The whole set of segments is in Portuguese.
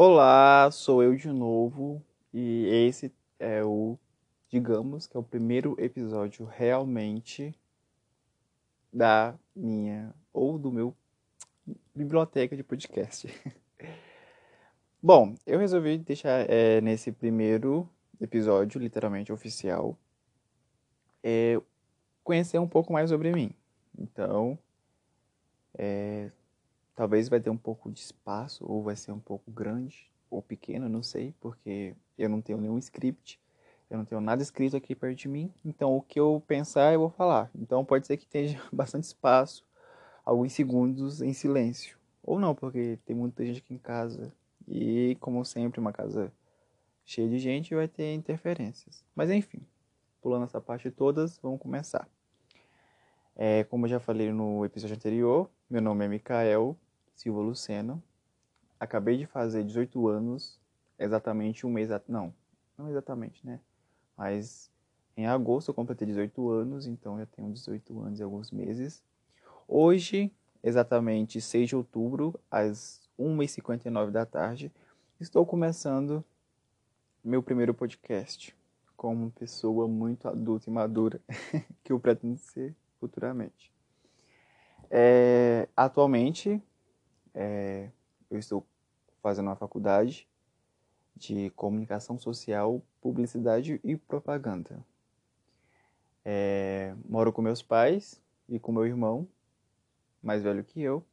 Olá, sou eu de novo e esse é o, digamos que é o primeiro episódio realmente da minha ou do meu biblioteca de podcast. Bom, eu resolvi deixar é, nesse primeiro episódio, literalmente oficial, é, conhecer um pouco mais sobre mim. Então, é, talvez vai ter um pouco de espaço, ou vai ser um pouco grande, ou pequeno, não sei, porque eu não tenho nenhum script, eu não tenho nada escrito aqui perto de mim, então o que eu pensar eu vou falar. Então pode ser que tenha bastante espaço, alguns segundos em silêncio. Ou não, porque tem muita gente aqui em casa, e como sempre, uma casa cheia de gente vai ter interferências. Mas enfim, pulando essa parte todas, vamos começar. É, como eu já falei no episódio anterior, meu nome é Mikael Silva Luceno. Acabei de fazer 18 anos, exatamente um mês. Não, não exatamente, né? Mas em agosto eu completei 18 anos, então já tenho 18 anos e alguns meses. Hoje, exatamente 6 de outubro, às 1h59 da tarde, estou começando meu primeiro podcast como pessoa muito adulta e madura que eu pretendo ser futuramente. É, atualmente, é, eu estou fazendo uma faculdade de comunicação social, publicidade e propaganda. É, moro com meus pais e com meu irmão, mais velho que eu,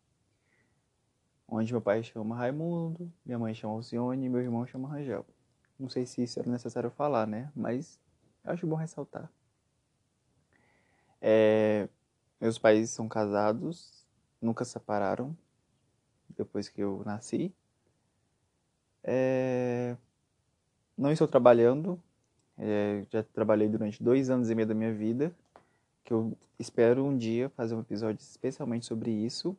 onde meu pai chama Raimundo, minha mãe chama Alcione e meu irmão chama Rangel. Não sei se isso era necessário falar, né? Mas acho bom ressaltar. É, meus pais são casados, nunca separaram depois que eu nasci. É, não estou trabalhando, é, já trabalhei durante dois anos e meio da minha vida, que eu espero um dia fazer um episódio especialmente sobre isso.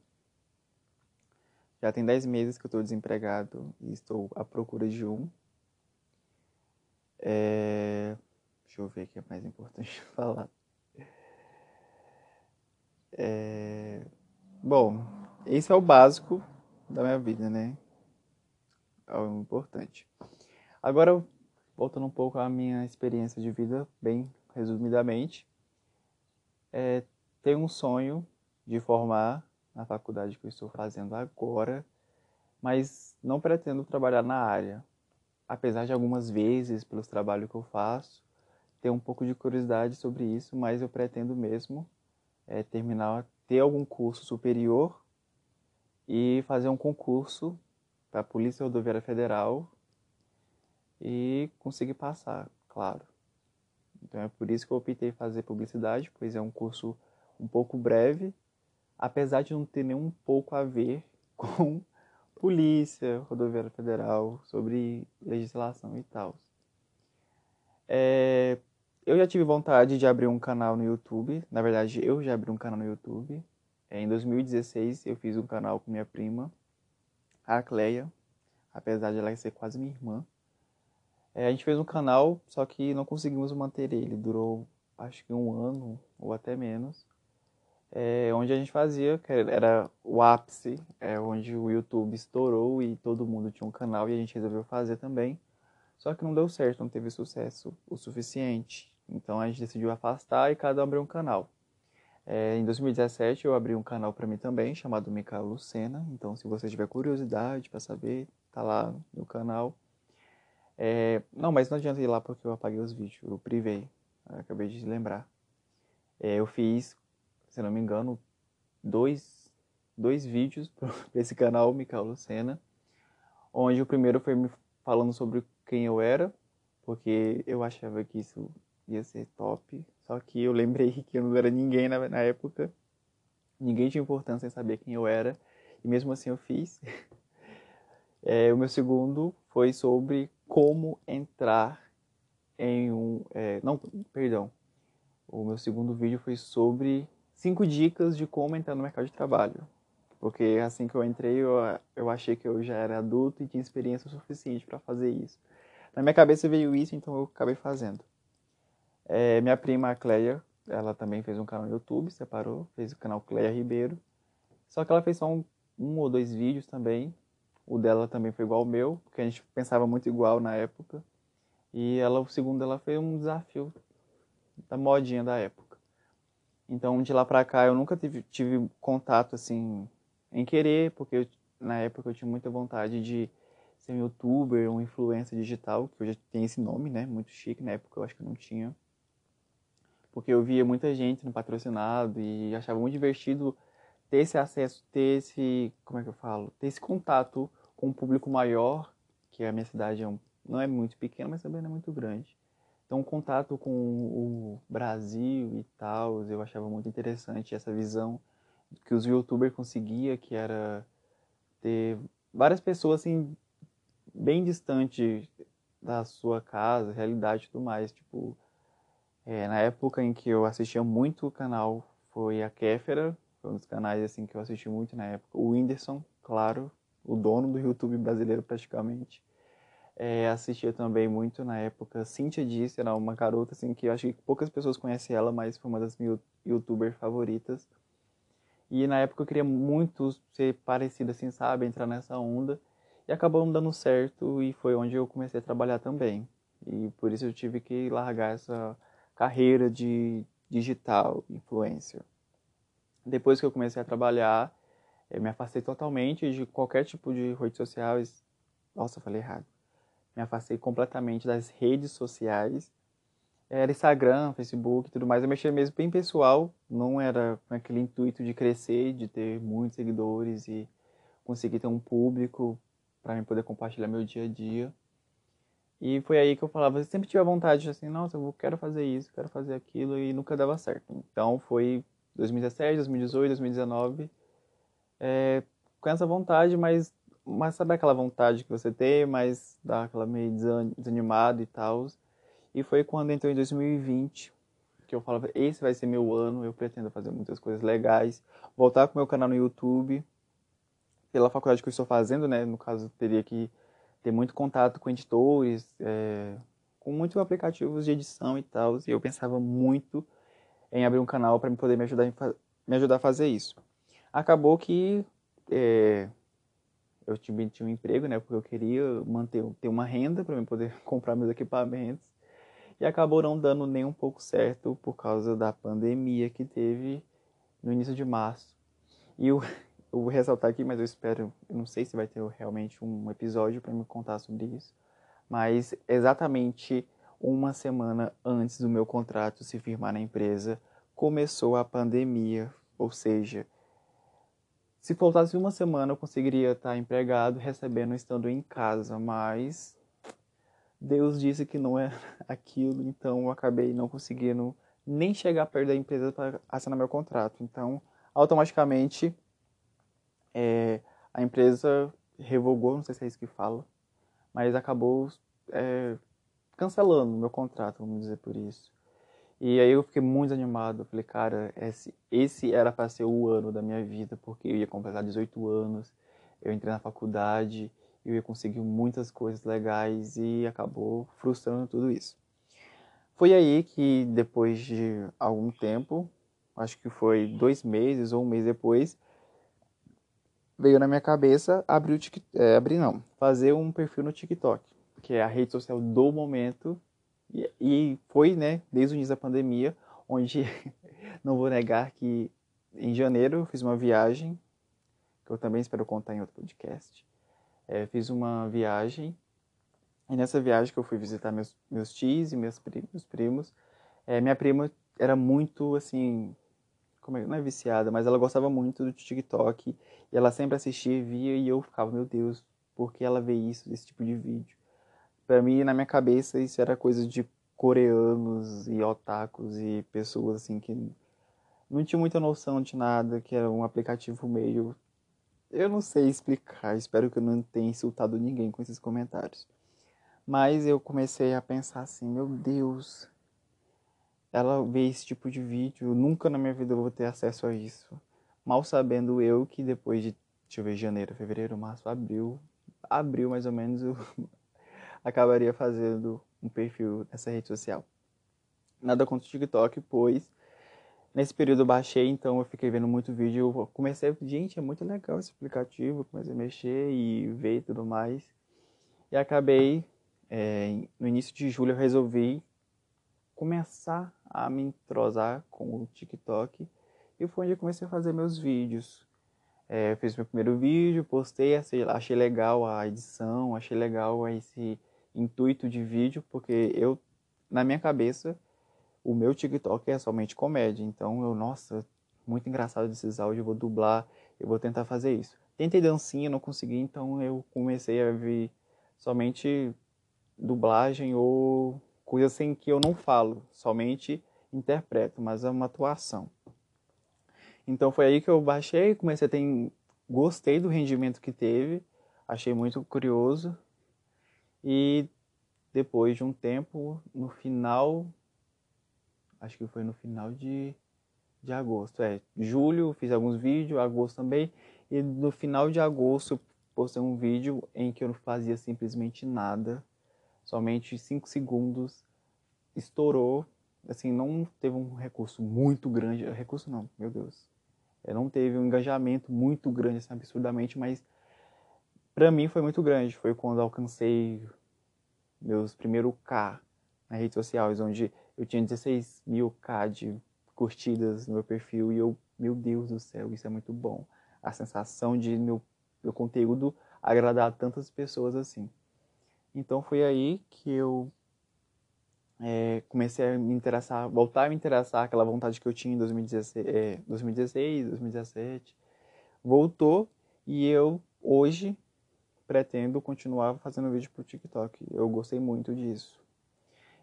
Já tem dez meses que eu estou desempregado e estou à procura de um. É, deixa eu ver o que é mais importante falar. É... Bom, esse é o básico da minha vida, né? É o importante. Agora, voltando um pouco à minha experiência de vida, bem resumidamente, é, tenho um sonho de formar na faculdade que eu estou fazendo agora, mas não pretendo trabalhar na área. Apesar de algumas vezes, pelos trabalhos que eu faço, ter um pouco de curiosidade sobre isso, mas eu pretendo mesmo é, terminar, ter algum curso superior e fazer um concurso para a Polícia Rodoviária Federal e conseguir passar, claro. Então é por isso que eu optei fazer publicidade, pois é um curso um pouco breve, apesar de não ter nem um pouco a ver com polícia, rodoviária federal, sobre legislação e tal. É, eu já tive vontade de abrir um canal no YouTube. Na verdade, eu já abri um canal no YouTube. É, em 2016, eu fiz um canal com minha prima, a Cleia, apesar de ela ser quase minha irmã. É, a gente fez um canal, só que não conseguimos manter ele. Durou, acho que um ano ou até menos. É, onde a gente fazia, que era o ápice, é, onde o YouTube estourou e todo mundo tinha um canal e a gente resolveu fazer também. Só que não deu certo, não teve sucesso o suficiente. Então a gente decidiu afastar e cada um abriu um canal. É, em 2017 eu abri um canal para mim também, chamado Micael Lucena. Então se você tiver curiosidade para saber, tá lá no canal. É, não, mas não adianta ir lá porque eu apaguei os vídeos, eu privei. Eu acabei de lembrar. É, eu fiz, se não me engano, dois, dois vídeos para esse canal, Micael Lucena. Onde o primeiro foi me falando sobre quem eu era, porque eu achava que isso ia ser top. Só que eu lembrei que eu não era ninguém na, na época. Ninguém tinha importância em saber quem eu era. E mesmo assim eu fiz. É, o meu segundo foi sobre como entrar em um. É, não, perdão. O meu segundo vídeo foi sobre cinco dicas de como entrar no mercado de trabalho. Porque assim que eu entrei, eu, eu achei que eu já era adulto e tinha experiência suficiente para fazer isso. Na minha cabeça veio isso, então eu acabei fazendo. É, minha prima, a Cleia, ela também fez um canal no YouTube, separou, fez o canal Cleia Ribeiro. Só que ela fez só um, um ou dois vídeos também, O dela também foi igual ao meu, porque a gente pensava muito igual na época. E ela, o segundo dela foi um desafio da modinha da época. Então, de lá pra cá, eu nunca tive, tive contato, assim, em querer, porque eu, na época eu tinha muita vontade de ser um youtuber, um influencer digital, que hoje tem esse nome, né? Muito chique, na época eu acho que não tinha. Porque eu via muita gente no patrocinado e achava muito divertido ter esse acesso, ter esse, como é que eu falo? Ter esse contato com um público maior, que a minha cidade é um, não é muito pequena, mas também não é muito grande. Então, o contato com o Brasil e tal, eu achava muito interessante essa visão que os youtubers conseguia, que era ter várias pessoas assim bem distante da sua casa, realidade e tudo mais. Tipo, é, na época em que eu assistia muito o canal foi a Kéfera, foi um dos canais assim que eu assisti muito na época. O Whindersson, claro, o dono do YouTube brasileiro praticamente. É, assistia também muito na época. Cynthia Disse era uma garota assim que eu acho que poucas pessoas conhecem ela, mas foi uma das minhas youtubers favoritas. E na época eu queria muito ser parecido assim, sabe? Entrar nessa onda. E acabou dando certo e foi onde eu comecei a trabalhar também. E por isso eu tive que largar essa carreira de digital influencer. Depois que eu comecei a trabalhar, eu me afastei totalmente de qualquer tipo de redes sociais. Nossa, falei errado. Me afastei completamente das redes sociais era Instagram, Facebook e tudo mais. Eu mexia mesmo bem pessoal, não era com aquele intuito de crescer, de ter muitos seguidores e conseguir ter um público para mim poder compartilhar meu dia a dia. E foi aí que eu falava, eu sempre tive a vontade, assim, nossa, eu quero fazer isso, quero fazer aquilo, e nunca dava certo. Então foi 2017, 2018, 2019, é, com essa vontade, mas, mas sabe aquela vontade que você tem, mas dá aquela meio desanimado e tal. E foi quando entrou em 2020 que eu falava, esse vai ser meu ano, eu pretendo fazer muitas coisas legais, voltar com meu canal no YouTube, pela faculdade que eu estou fazendo, né, no caso teria que ter muito contato com editores, é, com muitos aplicativos de edição e tal, e eu pensava muito em abrir um canal para poder me ajudar, me ajudar a fazer isso. Acabou que é, eu tinha um emprego, né, porque eu queria manter ter uma renda para poder comprar meus equipamentos, e acabou não dando nem um pouco certo por causa da pandemia que teve no início de março. E eu, eu vou ressaltar aqui, mas eu espero, eu não sei se vai ter realmente um episódio para me contar sobre isso, mas exatamente uma semana antes do meu contrato se firmar na empresa, começou a pandemia, ou seja, se faltasse uma semana eu conseguiria estar empregado, recebendo estando em casa, mas Deus disse que não é aquilo, então eu acabei não conseguindo nem chegar perto da empresa para assinar meu contrato. Então, automaticamente, é, a empresa revogou, não sei se é isso que fala, mas acabou é, cancelando meu contrato, vamos dizer por isso. E aí eu fiquei muito animado, falei, cara, esse, esse era para ser o ano da minha vida, porque eu ia completar 18 anos, eu entrei na faculdade, eu ia conseguir muitas coisas legais e acabou frustrando tudo isso. Foi aí que, depois de algum tempo, acho que foi dois meses ou um mês depois, veio na minha cabeça abrir o é, abrir não, fazer um perfil no TikTok, que é a rede social do momento, e, e foi, né, desde o início da pandemia, onde não vou negar que em janeiro eu fiz uma viagem, que eu também espero contar em outro podcast, é, fiz uma viagem e nessa viagem que eu fui visitar meus, meus tios e meus primos, primos é, minha prima era muito assim, como é, não é viciada, mas ela gostava muito do TikTok e ela sempre assistia, via e eu ficava, meu Deus, por que ela vê isso, esse tipo de vídeo? Para mim, na minha cabeça, isso era coisa de coreanos e otakus e pessoas assim que não tinham muita noção de nada, que era um aplicativo meio eu não sei explicar, espero que eu não tenha insultado ninguém com esses comentários. Mas eu comecei a pensar assim, meu Deus, ela vê esse tipo de vídeo, nunca na minha vida eu vou ter acesso a isso. Mal sabendo eu que depois de, deixa eu ver, janeiro, fevereiro, março, abril, abril mais ou menos, eu acabaria fazendo um perfil nessa rede social. Nada contra o TikTok, pois Nesse período eu baixei, então eu fiquei vendo muito vídeo. Eu comecei, gente, é muito legal esse aplicativo. Comecei a mexer e ver e tudo mais. E acabei, é, no início de julho, eu resolvi começar a me entrosar com o TikTok. E foi onde eu comecei a fazer meus vídeos. É, eu fiz meu primeiro vídeo, postei, achei legal a edição, achei legal esse intuito de vídeo, porque eu, na minha cabeça, o meu TikTok é somente comédia. Então eu, nossa, muito engraçado esses áudios, eu vou dublar, eu vou tentar fazer isso. Tentei dancinha, não consegui, então eu comecei a ver somente dublagem ou coisas assim que eu não falo, somente interpreto, mas é uma atuação. Então foi aí que eu baixei, comecei a ter, gostei do rendimento que teve, achei muito curioso e depois de um tempo, no final acho que foi no final de, de agosto. É, julho fiz alguns vídeos, agosto também. E no final de agosto postei um vídeo em que eu não fazia simplesmente nada. Somente 5 segundos estourou. Assim, não teve um recurso muito grande. Recurso não, meu Deus. É, não teve um engajamento muito grande, assim, absurdamente, mas para mim foi muito grande. Foi quando alcancei meus primeiros K nas redes sociais, onde eu tinha 16 mil K de curtidas no meu perfil e eu, meu Deus do céu, isso é muito bom. A sensação de meu, meu conteúdo agradar tantas pessoas assim. Então foi aí que eu é, comecei a me interessar, voltar a me interessar, aquela vontade que eu tinha em 2016, é, 2016 2017. Voltou e eu hoje pretendo continuar fazendo vídeo pro TikTok. Eu gostei muito disso.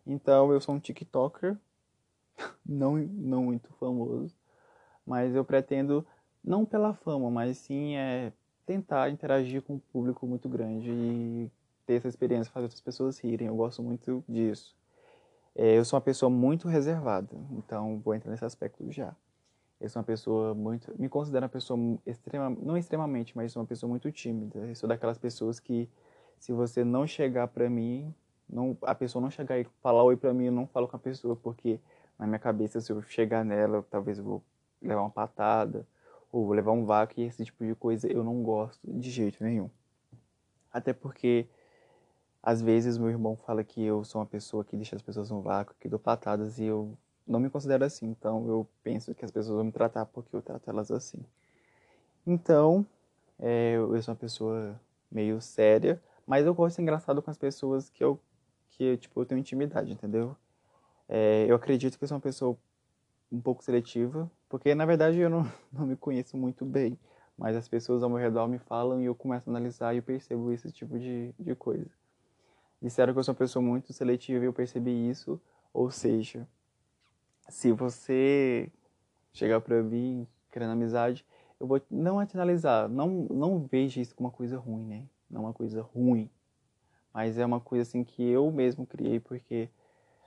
Então eu sou um TikToker, não, não muito famoso, mas eu pretendo, não pela fama, mas sim é tentar interagir com um público muito grande e ter essa experiência, fazer outras pessoas rirem. Eu gosto muito disso. É, eu sou uma pessoa muito reservada, então vou entrar nesse aspecto já. Eu sou uma pessoa muito. Me considero uma pessoa extrema, não extremamente, mas sou uma pessoa muito tímida. Eu sou daquelas pessoas que, se você não chegar para mim, não, a pessoa não chegar e falar oi pra mim, eu não falo com a pessoa, porque na minha cabeça, se eu chegar nela, talvez eu vou levar uma patada, ou vou levar um vácuo, e esse tipo de coisa eu não gosto de jeito nenhum. Até porque, às vezes, meu irmão fala que eu sou uma pessoa que deixa as pessoas no vácuo, que dou patadas, e eu não me considero assim. Então, eu penso que as pessoas vão me tratar porque eu trato elas assim. Então, é, eu sou uma pessoa meio séria, mas eu gosto de ser engraçado com as pessoas que eu que tipo, eu tenho intimidade, entendeu? É, eu acredito que eu sou uma pessoa um pouco seletiva, porque na verdade eu não, não me conheço muito bem, mas as pessoas ao meu redor me falam e eu começo a analisar e eu percebo esse tipo de, de coisa. Disseram que eu sou uma pessoa muito seletiva e eu percebi isso, ou seja, se você chegar para mim querendo amizade, eu vou não analisar, não, não veja isso como uma coisa ruim, né? Não uma coisa ruim, mas é uma coisa assim que eu mesmo criei porque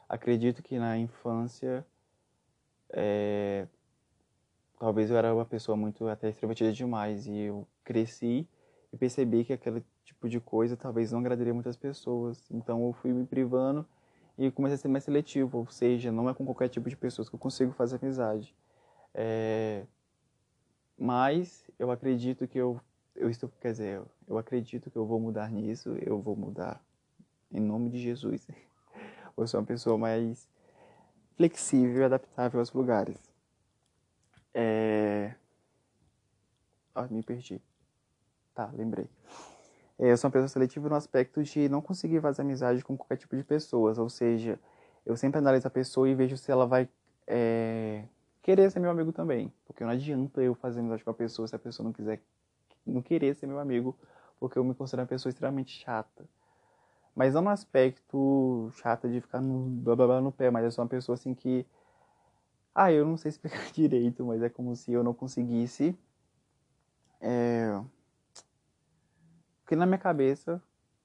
acredito que na infância é, talvez eu era uma pessoa muito até extrovertida demais e eu cresci e percebi que aquele tipo de coisa talvez não agradaria muitas pessoas. Então eu fui me privando e comecei a ser mais seletivo, ou seja, não é com qualquer tipo de pessoas que eu consigo fazer amizade. É, mas eu acredito que eu eu estou, quer dizer, eu acredito que eu vou mudar nisso, eu vou mudar em nome de Jesus. Vou ser uma pessoa mais flexível e adaptável aos lugares. É... Ah, me perdi. Tá, lembrei. É, eu sou uma pessoa seletiva no aspecto de não conseguir fazer amizade com qualquer tipo de pessoas, ou seja, eu sempre analiso a pessoa e vejo se ela vai é, querer ser meu amigo também, porque não adianta eu fazer amizade com a pessoa se a pessoa não quiser não querer ser meu amigo, porque eu me considero uma pessoa extremamente chata. Mas não no aspecto chata de ficar no blá blá blá no pé, mas eu sou uma pessoa assim que. Ah, eu não sei explicar direito, mas é como se eu não conseguisse. É... Porque na minha cabeça.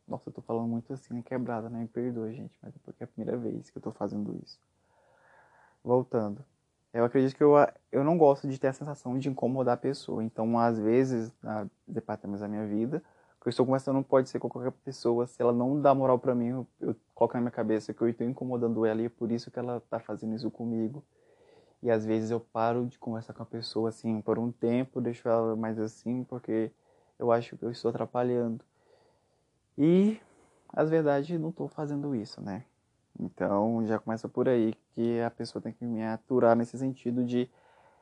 Nossa, eu tô falando muito assim, é quebrada, né? Me perdoa, gente, mas é porque é a primeira vez que eu tô fazendo isso. Voltando. Eu acredito que eu, eu não gosto de ter a sensação de incomodar a pessoa. Então, às vezes, na departamentos da minha vida, o que eu estou conversando pode ser com qualquer pessoa. Se ela não dá moral para mim, eu, eu coloco na minha cabeça que eu estou incomodando ela e é por isso que ela está fazendo isso comigo. E às vezes eu paro de conversar com a pessoa assim por um tempo, deixo ela mais assim, porque eu acho que eu estou atrapalhando. E, as verdade, não estou fazendo isso, né? Então já começa por aí que a pessoa tem que me aturar nesse sentido de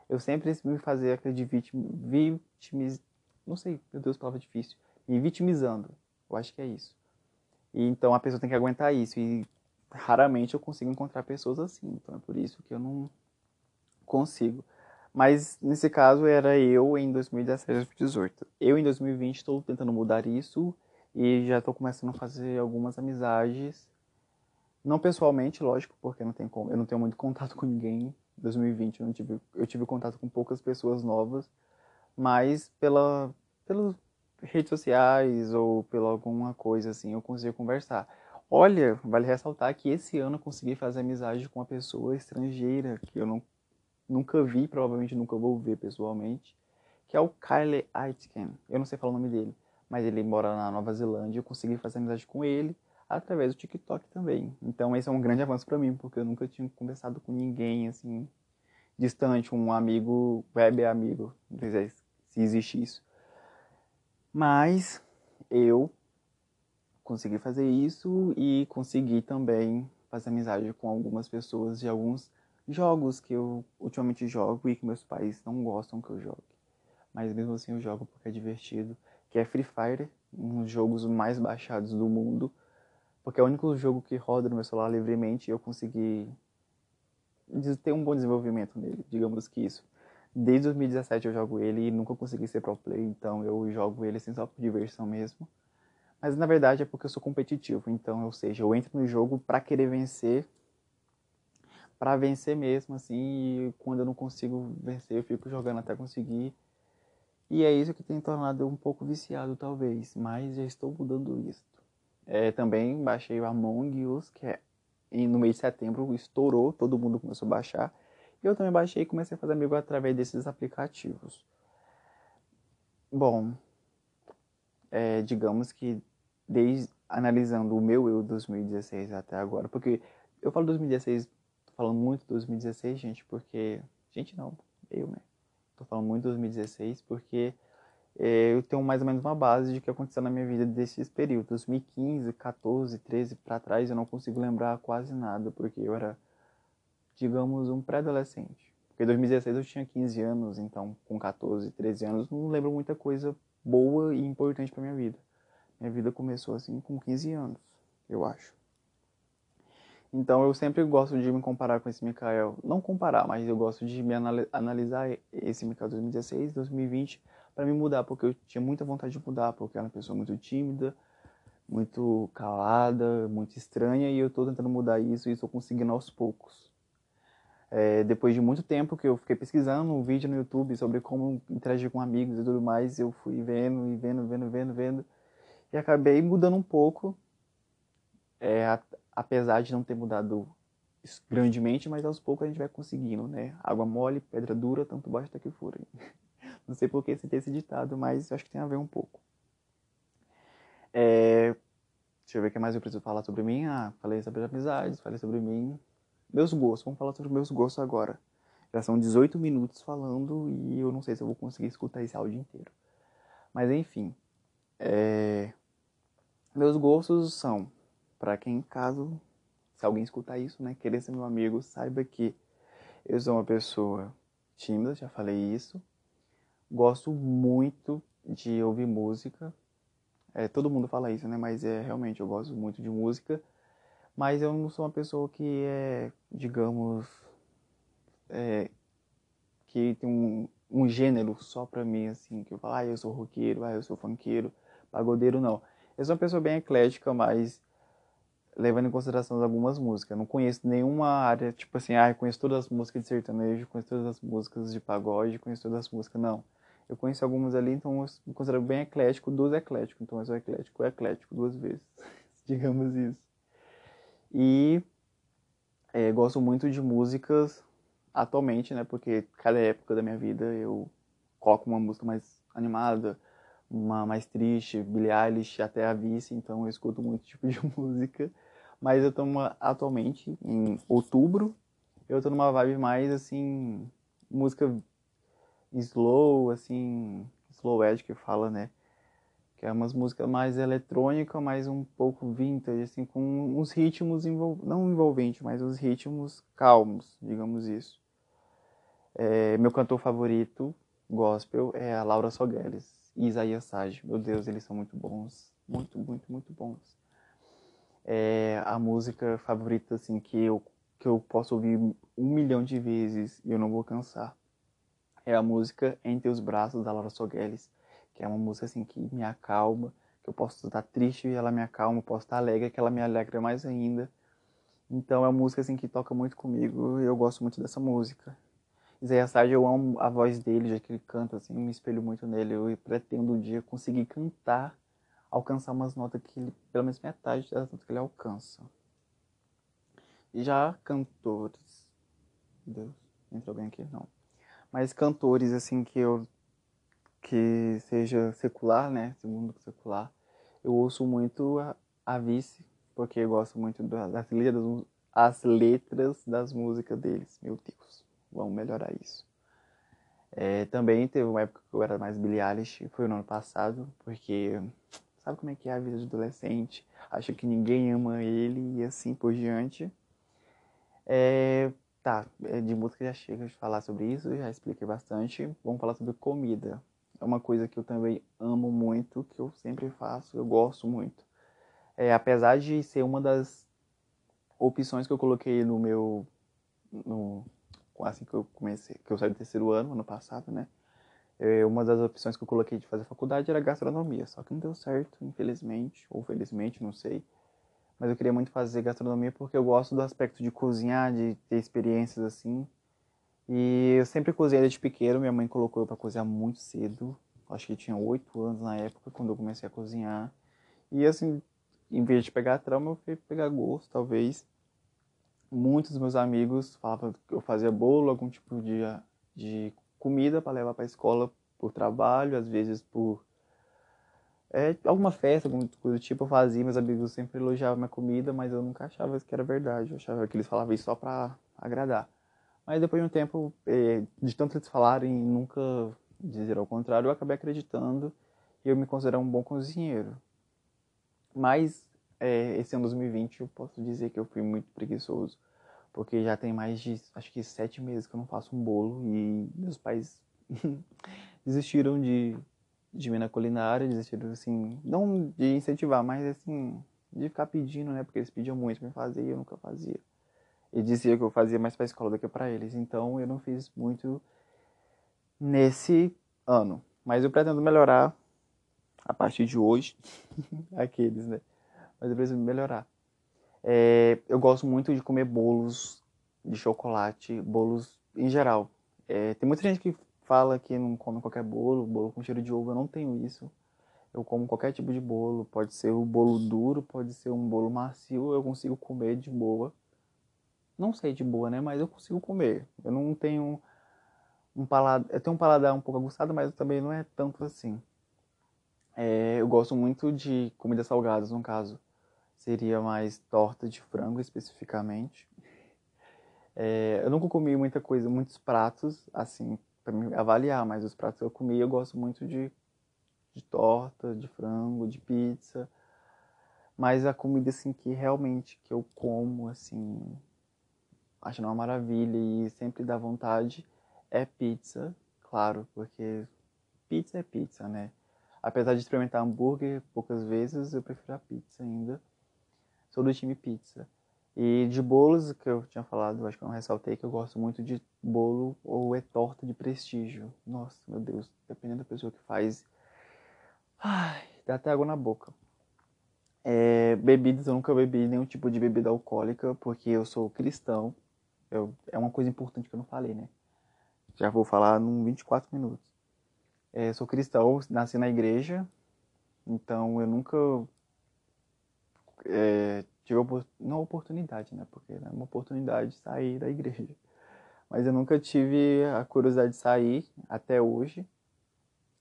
eu sempre me fazer aquele de vitimiz... não sei, meu Deus, palavra difícil, me vitimizando. Eu acho que é isso. E então a pessoa tem que aguentar isso e raramente eu consigo encontrar pessoas assim. Então é por isso que eu não consigo. Mas nesse caso era eu em 2017, 2018. Eu em 2020 estou tentando mudar isso e já estou começando a fazer algumas amizades. Não pessoalmente, lógico, porque não tem como, eu não tenho muito contato com ninguém. Em 2020 eu, não tive, eu tive contato com poucas pessoas novas, mas pela, pelas redes sociais ou pela alguma coisa assim eu consigo conversar. Olha, vale ressaltar que esse ano eu consegui fazer amizade com uma pessoa estrangeira que eu não nunca vi, provavelmente nunca vou ver pessoalmente, que é o Kyle Aitken. Eu não sei falar o nome dele, mas ele mora na Nova Zelândia. Eu consegui fazer amizade com ele através do TikTok também. Então esse é um grande avanço para mim, porque eu nunca tinha conversado com ninguém assim distante, um amigo, web amigo, não sei se existe isso. Mas eu consegui fazer isso e consegui também fazer amizade com algumas pessoas de alguns jogos que eu ultimamente jogo e que meus pais não gostam que eu jogue. Mas mesmo assim eu jogo porque é divertido, que é Free Fire, um dos jogos mais baixados do mundo, porque é o único jogo que roda no meu celular livremente e eu consegui ter um bom desenvolvimento nele, digamos que isso. Desde 2017 eu jogo ele e nunca consegui ser pro play, então eu jogo ele assim só por diversão mesmo. Mas na verdade é porque eu sou competitivo, então, ou seja, eu entro no jogo para querer vencer para vencer mesmo, assim, e quando eu não consigo vencer, eu fico jogando até conseguir. E é isso que tem tornado eu um pouco viciado, talvez, mas já estou mudando isso. É, também baixei o Among Us, que é no mês de setembro estourou, todo mundo começou a baixar. E eu também baixei e comecei a fazer amigo através desses aplicativos. Bom, é, digamos que desde analisando o meu eu 2016 até agora, porque eu falo 2016 falando muito 2016, gente, porque. Gente, não, eu, né? Tô falando muito 2016 porque é, eu tenho mais ou menos uma base de que aconteceu na minha vida desses períodos. 2015, 14, 13 para trás eu não consigo lembrar quase nada, porque eu era, digamos, um pré-adolescente. Porque em 2016 eu tinha 15 anos, então com 14, 13 anos não lembro muita coisa boa e importante para minha vida. Minha vida começou assim com 15 anos, eu acho. Então eu sempre gosto de me comparar com esse Mikael. Não comparar, mas eu gosto de me analisar esse Mikael 2016, 2020 para me mudar, porque eu tinha muita vontade de mudar, porque eu era uma pessoa muito tímida, muito calada, muito estranha, e eu estou tentando mudar isso e estou conseguindo aos poucos. É, depois de muito tempo que eu fiquei pesquisando um vídeo no YouTube sobre como interagir com amigos e tudo mais, eu fui vendo e vendo, vendo, vendo, vendo, e acabei mudando um pouco, é, apesar de não ter mudado grandemente, mas aos poucos a gente vai conseguindo, né? Água mole, pedra dura, tanto basta que fura. Não sei por que tem esse ditado, mas acho que tem a ver um pouco. É... Deixa eu ver o que mais eu preciso falar sobre mim. Ah, falei sobre amizades, falei sobre mim. Meus gostos, vamos falar sobre meus gostos agora. Já são 18 minutos falando e eu não sei se eu vou conseguir escutar esse áudio inteiro. Mas enfim, é... meus gostos são para quem, caso, se alguém escutar isso, né, querer ser meu amigo, saiba que eu sou uma pessoa tímida, já falei isso. Gosto muito de ouvir música. É, todo mundo fala isso, né? Mas é realmente eu gosto muito de música. Mas eu não sou uma pessoa que é, digamos, é, que tem um, um gênero só pra mim, assim, que eu falo, ah, eu sou roqueiro, ah, eu sou funkeiro, pagodeiro, não. Eu sou uma pessoa bem eclética, mas levando em consideração algumas músicas. Eu não conheço nenhuma área, tipo assim, ah, conheço todas as músicas de sertanejo, conheço todas as músicas de pagode, conheço todas as músicas. Não. Eu conheço algumas ali, então eu me considero bem eclético, duas eclético. Então eu sou eclético, eclético duas vezes, digamos isso. E é, gosto muito de músicas atualmente, né? Porque cada época da minha vida eu coloco uma música mais animada, uma mais triste, Billie Eilish, até a Vice, então eu escuto muito tipo de música mas eu estou atualmente em outubro, Eu tô numa vibe mais, assim, música slow, assim, slow edge que fala, né? Que é umas músicas mais eletrônica, mais um pouco vintage, assim, com uns ritmos, envol... não envolventes, mas uns ritmos calmos, digamos isso. É, meu cantor favorito, gospel, é a Laura Sogueles e Isaías Sage. Meu Deus, eles são muito bons. Muito, muito, muito bons. É a música favorita, assim, que eu, que eu posso ouvir um milhão de vezes e eu não vou cansar. É a música Em Teus Braços, da Laura Sogueles, que é uma música, assim, que me acalma, que eu posso estar triste e ela me acalma, eu posso estar alegre, que ela me alegra mais ainda. Então é uma música, assim, que toca muito comigo e eu gosto muito dessa música. Zé Assad, eu amo a voz dele, já que ele canta, assim, me espelho muito nele. Eu pretendo um dia conseguir cantar, alcançar umas notas que ele, pelo menos metade das notas que ele alcança. Já cantores. Deus, entra alguém aqui? Não. Mas cantores, assim, que eu. que seja secular, né? Segundo secular. Eu ouço muito a, a Vice, porque eu gosto muito das letras, as letras das músicas deles. Meu Deus vamos melhorar isso. É, também teve uma época que eu era mais Billie Eilish, foi no ano passado, porque sabe como é que é a vida de adolescente? Acha que ninguém ama ele e assim por diante. É, tá, é, de música já chega de falar sobre isso, já expliquei bastante. Vamos falar sobre comida. É uma coisa que eu também amo muito, que eu sempre faço, eu gosto muito. É, apesar de ser uma das opções que eu coloquei no meu no, assim que eu comecei, que eu saí do terceiro ano, ano passado, né? Eu, uma das opções que eu coloquei de fazer faculdade era gastronomia, só que não deu certo, infelizmente, ou felizmente, não sei. Mas eu queria muito fazer gastronomia porque eu gosto do aspecto de cozinhar, de ter experiências assim. E eu sempre cozinhei desde pequeno, minha mãe colocou eu para cozinhar muito cedo. Acho que tinha oito anos na época quando eu comecei a cozinhar. E assim, em vez de pegar trauma, eu fui pegar gosto, talvez muitos dos meus amigos falavam que eu fazia bolo, algum tipo de, de comida para levar para a escola por trabalho, às vezes por é, alguma festa, alguma coisa do tipo, eu fazia, meus amigos sempre elogiavam minha comida, mas eu nunca achava que era verdade, eu achava que eles falavam isso só para agradar. Mas depois de um tempo, é, de tanto eles falarem e nunca dizer ao contrário, eu acabei acreditando e eu me considero um bom cozinheiro. Mas é, esse ano 2020 eu posso dizer que eu fui muito preguiçoso, porque já tem mais de, acho que sete meses que eu não faço um bolo e meus pais desistiram de, de mim na culinária, desistiram assim, não de incentivar, mas assim, de ficar pedindo, né, porque eles pediam muito para fazer e eu nunca fazia. E dizia que eu fazia mais para a escola do que para eles, então eu não fiz muito nesse ano. Mas eu pretendo melhorar a partir de hoje, aqueles, né? mas eu preciso melhorar. É, eu gosto muito de comer bolos de chocolate, bolos em geral. É, tem muita gente que fala que não come qualquer bolo, bolo com cheiro de ovo, eu não tenho isso. Eu como qualquer tipo de bolo, pode ser um bolo duro, pode ser um bolo macio, eu consigo comer de boa. Não sei de boa, né? Mas eu consigo comer. Eu não tenho um paladar, eu tenho um paladar um pouco aguçado, mas também não é tanto assim. É, eu gosto muito de comidas salgadas, no caso seria mais torta de frango especificamente. É, eu nunca comi muita coisa, muitos pratos, assim, para me avaliar, mas os pratos que eu comi eu gosto muito de, de torta, de frango, de pizza. Mas a comida, assim, que realmente que eu como, assim, acho uma maravilha e sempre dá vontade é pizza, claro, porque pizza é pizza, né? Apesar de experimentar hambúrguer poucas vezes, eu prefiro a pizza ainda sou do time pizza. E de bolos, que eu tinha falado, acho que eu não ressaltei, que eu gosto muito de bolo ou é torta de prestígio. Nossa, meu Deus, dependendo da pessoa que faz. Ai, dá até água na boca. É, bebidas, eu nunca bebi nenhum tipo de bebida alcoólica, porque eu sou cristão. Eu, é uma coisa importante que eu não falei, né? Já vou falar em 24 minutos. É, sou cristão, nasci na igreja, então eu nunca é, tive não oportunidade, né? Porque é uma oportunidade de sair da igreja. Mas eu nunca tive a curiosidade de sair até hoje.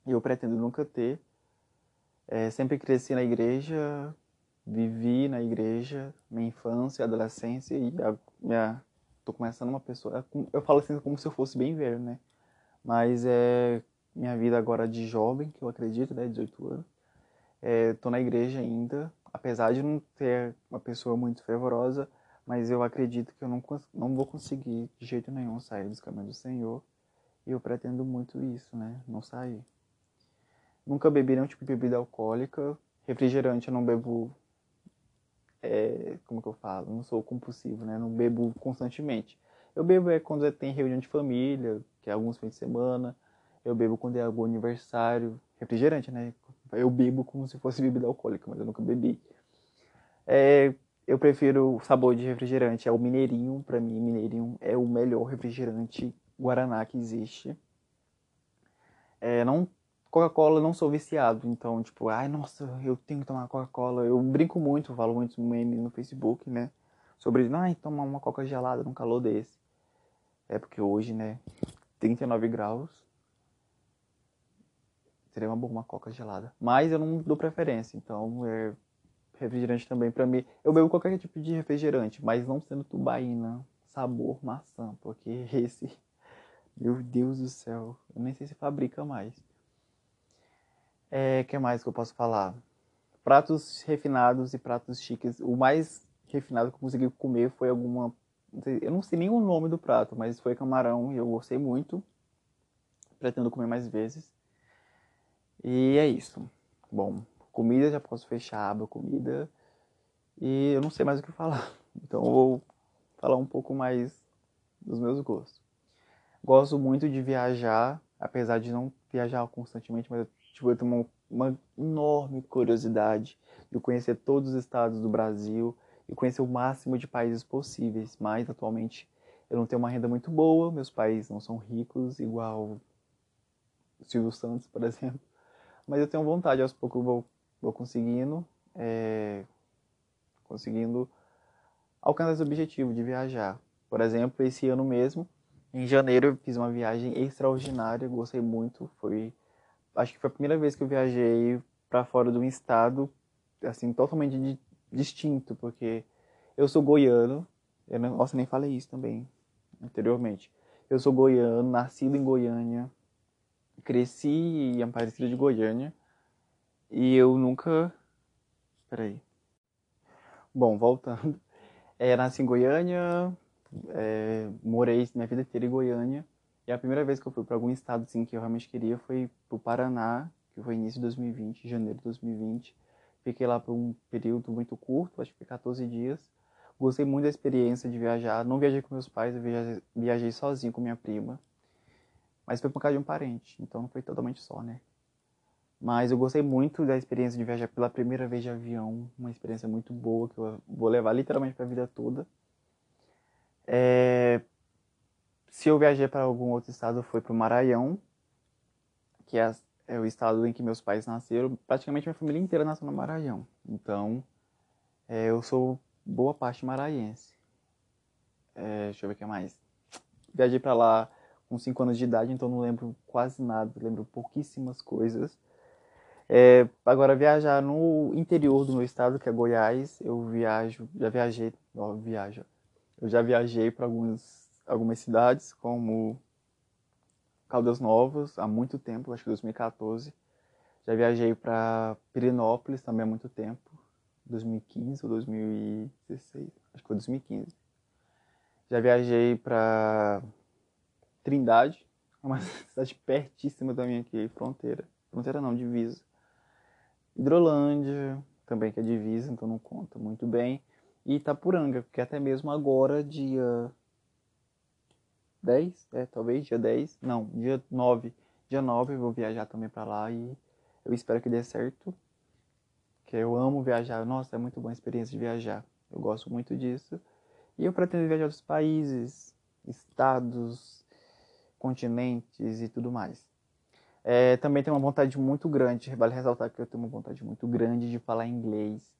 E eu pretendo nunca ter. É, sempre cresci na igreja, vivi na igreja, minha infância, adolescência e a minha tô começando uma pessoa. Eu falo assim como se eu fosse bem velho, né? Mas é minha vida agora de jovem, que eu acredito, né? 18 anos. É, tô na igreja ainda, apesar de não ter uma pessoa muito fervorosa, mas eu acredito que eu não, não vou conseguir de jeito nenhum sair dos caminhos do Senhor. E eu pretendo muito isso, né? Não sair. Nunca bebi nenhum tipo de bebida alcoólica. Refrigerante eu não bebo. É, como que eu falo? Não sou compulsivo, né? Não bebo constantemente. Eu bebo é quando tem reunião de família, que é alguns fins de semana. Eu bebo quando é algum aniversário. Refrigerante, né? Eu bebo como se fosse bebida alcoólica, mas eu nunca bebi. É, eu prefiro o sabor de refrigerante, é o Mineirinho. Para mim, Mineirinho é o melhor refrigerante Guaraná que existe. É, não Coca-Cola não sou viciado, então, tipo, ai, nossa, eu tenho que tomar Coca-Cola. Eu brinco muito, falo muito meme no Facebook, né? Sobre, ai, tomar uma Coca gelada num calor desse. É porque hoje, né, 39 graus. Seria uma boa uma Coca gelada. Mas eu não dou preferência, então, é, refrigerante também para mim. Eu bebo qualquer tipo de refrigerante, mas não sendo tubaína, sabor maçã, porque esse meu Deus do céu, eu nem sei se fabrica mais. É, que mais que eu posso falar? Pratos refinados e pratos chiques. O mais refinado que eu consegui comer foi alguma. Eu não sei nem o nome do prato, mas foi camarão e eu gostei muito. Pretendo comer mais vezes. E é isso. Bom, comida já posso fechar a comida. E eu não sei mais o que falar. Então eu vou falar um pouco mais dos meus gostos. Gosto muito de viajar, apesar de não viajar constantemente, mas tipo, eu tenho uma, uma enorme curiosidade de conhecer todos os estados do Brasil e conhecer o máximo de países possíveis. Mas atualmente eu não tenho uma renda muito boa, meus pais não são ricos, igual Silvio Santos, por exemplo. Mas eu tenho vontade, aos poucos vou, vou conseguindo, é, conseguindo alcançar esse objetivo de viajar. Por exemplo, esse ano mesmo em janeiro eu fiz uma viagem extraordinária, gostei muito. Foi, acho que foi a primeira vez que eu viajei para fora de um estado, assim, totalmente distinto, porque eu sou goiano. Eu não, nossa, nem falei isso também anteriormente. Eu sou goiano, nascido em Goiânia, cresci em Aparecida de Goiânia e eu nunca. Peraí. Bom, voltando. É, nasci em Goiânia, é, morei minha vida inteira em Goiânia. E a primeira vez que eu fui para algum estado assim, que eu realmente queria foi para o Paraná, que foi início de 2020, janeiro de 2020. Fiquei lá por um período muito curto, acho que foi 14 dias. Gostei muito da experiência de viajar. Não viajei com meus pais, eu viajei sozinho com minha prima. Mas foi por causa de um parente, então não foi totalmente só, né? Mas eu gostei muito da experiência de viajar pela primeira vez de avião, uma experiência muito boa que eu vou levar literalmente para a vida toda. É, se eu viajei para algum outro estado, foi para o Maranhão, que é, é, o estado em que meus pais nasceram. Praticamente minha família inteira nasceu no Maranhão. Então, é, eu sou boa parte maranhense. É, deixa eu ver o que mais. Viajei para lá com 5 anos de idade, então não lembro quase nada, lembro pouquíssimas coisas. É, agora, viajar no interior do meu estado, que é Goiás, eu viajo, já viajei, ó, viajo, eu já viajei para algumas, algumas cidades, como Caldas Novas, há muito tempo, acho que 2014. Já viajei para Pirinópolis também há muito tempo, 2015 ou 2016, acho que foi 2015. Já viajei para Trindade, uma cidade pertíssima da minha aqui, fronteira. Fronteira não, divisa. Hidrolândia, também que é divisa, então não conta muito bem. E Itapuranga, porque até mesmo agora, dia 10, é, talvez dia 10, não, dia 9, dia 9 eu vou viajar também para lá e eu espero que dê certo, que eu amo viajar, nossa, é muito boa a experiência de viajar, eu gosto muito disso, e eu pretendo viajar dos países, estados, continentes e tudo mais. É, também tenho uma vontade muito grande, vale ressaltar que eu tenho uma vontade muito grande de falar inglês,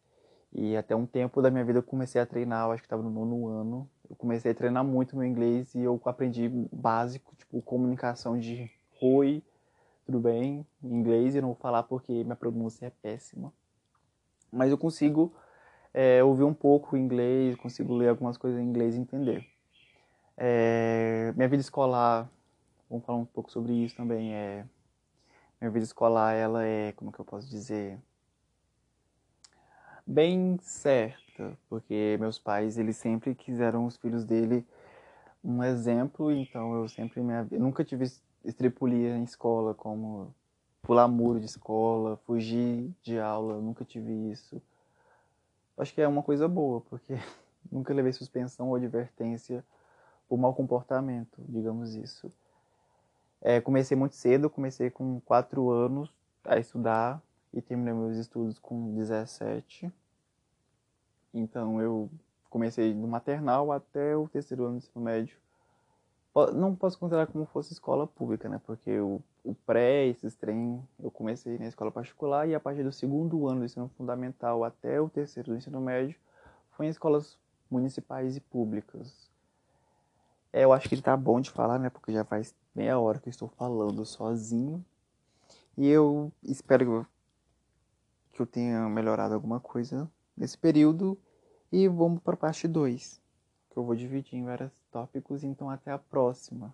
e até um tempo da minha vida eu comecei a treinar, eu acho que estava no nono ano. Eu comecei a treinar muito meu inglês e eu aprendi básico, tipo comunicação de oi, tudo bem, em inglês. Eu não vou falar porque minha pronúncia é péssima. Mas eu consigo é, ouvir um pouco inglês, consigo ler algumas coisas em inglês e entender. É, minha vida escolar, vamos falar um pouco sobre isso também. É, minha vida escolar, ela é, como que eu posso dizer, bem certa, porque meus pais, eles sempre quiseram os filhos dele um exemplo, então eu sempre me, eu nunca tive estripulia em escola, como pular muro de escola, fugir de aula, nunca tive isso. Acho que é uma coisa boa, porque nunca levei suspensão ou advertência por mau comportamento, digamos isso. É, comecei muito cedo, comecei com 4 anos a estudar e terminei meus estudos com 17. Então eu comecei no maternal até o terceiro ano do ensino médio. Não posso considerar como fosse escola pública, né? Porque o, o pré, esses trem, eu comecei na escola particular e a partir do segundo ano do ensino fundamental até o terceiro do ensino médio foi em escolas municipais e públicas. É, eu acho que tá bom de falar, né? Porque já faz meia hora que eu estou falando sozinho. E eu espero que eu tenha melhorado alguma coisa nesse período. E vamos para a parte 2, que eu vou dividir em vários tópicos. Então, até a próxima.